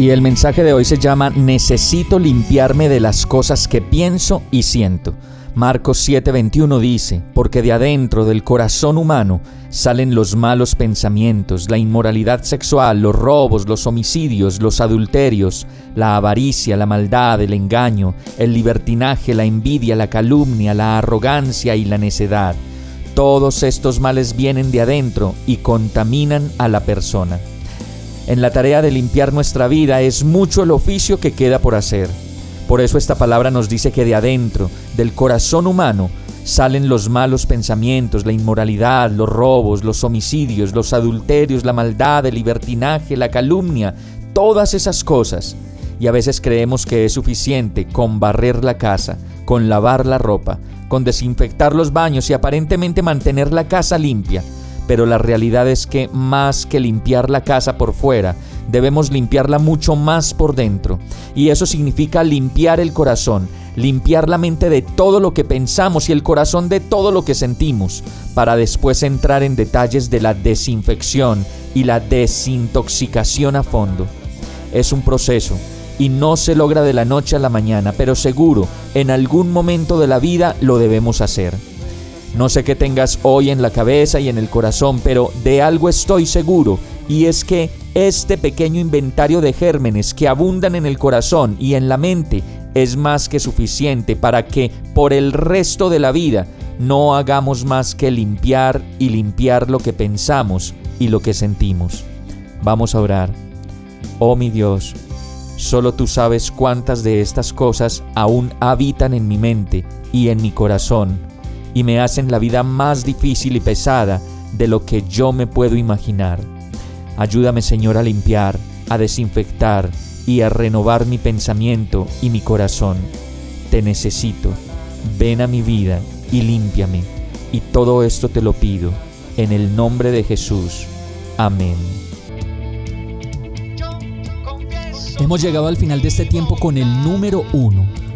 Y el mensaje de hoy se llama Necesito limpiarme de las cosas que pienso y siento. Marcos 7:21 dice, porque de adentro del corazón humano salen los malos pensamientos, la inmoralidad sexual, los robos, los homicidios, los adulterios, la avaricia, la maldad, el engaño, el libertinaje, la envidia, la calumnia, la arrogancia y la necedad. Todos estos males vienen de adentro y contaminan a la persona. En la tarea de limpiar nuestra vida es mucho el oficio que queda por hacer. Por eso esta palabra nos dice que de adentro, del corazón humano, salen los malos pensamientos, la inmoralidad, los robos, los homicidios, los adulterios, la maldad, el libertinaje, la calumnia, todas esas cosas. Y a veces creemos que es suficiente con barrer la casa, con lavar la ropa, con desinfectar los baños y aparentemente mantener la casa limpia. Pero la realidad es que más que limpiar la casa por fuera, debemos limpiarla mucho más por dentro. Y eso significa limpiar el corazón, limpiar la mente de todo lo que pensamos y el corazón de todo lo que sentimos, para después entrar en detalles de la desinfección y la desintoxicación a fondo. Es un proceso y no se logra de la noche a la mañana, pero seguro, en algún momento de la vida lo debemos hacer. No sé qué tengas hoy en la cabeza y en el corazón, pero de algo estoy seguro, y es que este pequeño inventario de gérmenes que abundan en el corazón y en la mente es más que suficiente para que por el resto de la vida no hagamos más que limpiar y limpiar lo que pensamos y lo que sentimos. Vamos a orar. Oh mi Dios, solo tú sabes cuántas de estas cosas aún habitan en mi mente y en mi corazón y me hacen la vida más difícil y pesada de lo que yo me puedo imaginar. Ayúdame Señor a limpiar, a desinfectar y a renovar mi pensamiento y mi corazón. Te necesito. Ven a mi vida y límpiame. Y todo esto te lo pido en el nombre de Jesús. Amén. Hemos llegado al final de este tiempo con el número uno.